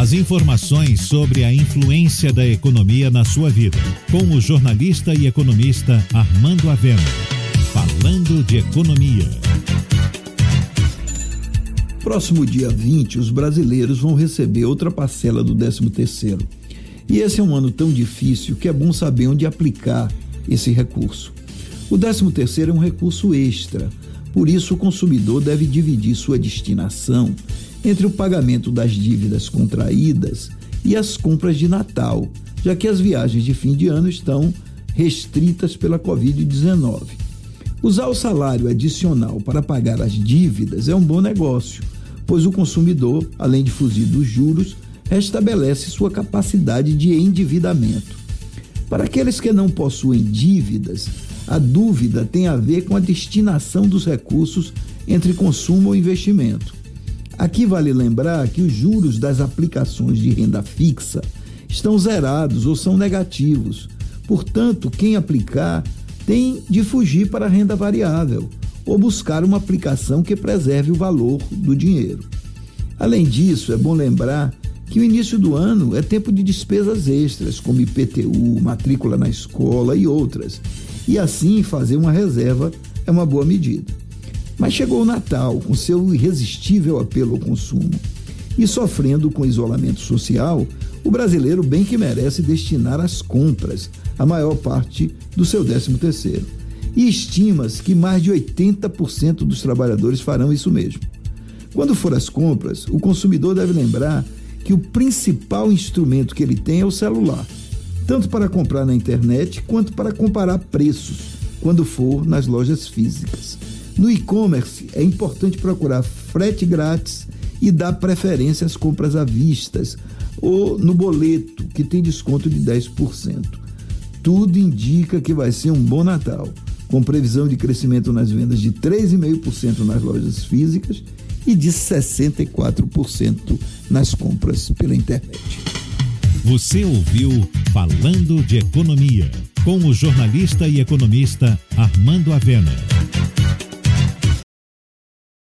As informações sobre a influência da economia na sua vida, com o jornalista e economista Armando Avena. Falando de economia. Próximo dia 20, os brasileiros vão receber outra parcela do 13º. E esse é um ano tão difícil que é bom saber onde aplicar esse recurso. O 13º é um recurso extra, por isso o consumidor deve dividir sua destinação entre o pagamento das dívidas contraídas e as compras de Natal, já que as viagens de fim de ano estão restritas pela Covid-19. Usar o salário adicional para pagar as dívidas é um bom negócio, pois o consumidor, além de fugir dos juros, restabelece sua capacidade de endividamento. Para aqueles que não possuem dívidas, a dúvida tem a ver com a destinação dos recursos entre consumo ou investimento. Aqui vale lembrar que os juros das aplicações de renda fixa estão zerados ou são negativos. Portanto, quem aplicar tem de fugir para a renda variável ou buscar uma aplicação que preserve o valor do dinheiro. Além disso, é bom lembrar que o início do ano é tempo de despesas extras, como IPTU, matrícula na escola e outras, e assim fazer uma reserva é uma boa medida. Mas chegou o Natal, com seu irresistível apelo ao consumo. E sofrendo com isolamento social, o brasileiro bem que merece destinar às compras a maior parte do seu 13 terceiro. E estima-se que mais de 80% dos trabalhadores farão isso mesmo. Quando for às compras, o consumidor deve lembrar que o principal instrumento que ele tem é o celular, tanto para comprar na internet quanto para comparar preços quando for nas lojas físicas. No e-commerce, é importante procurar frete grátis e dar preferência às compras à vistas ou no boleto, que tem desconto de 10%. Tudo indica que vai ser um bom Natal, com previsão de crescimento nas vendas de 3,5% nas lojas físicas e de 64% nas compras pela internet. Você ouviu Falando de Economia, com o jornalista e economista Armando Avena.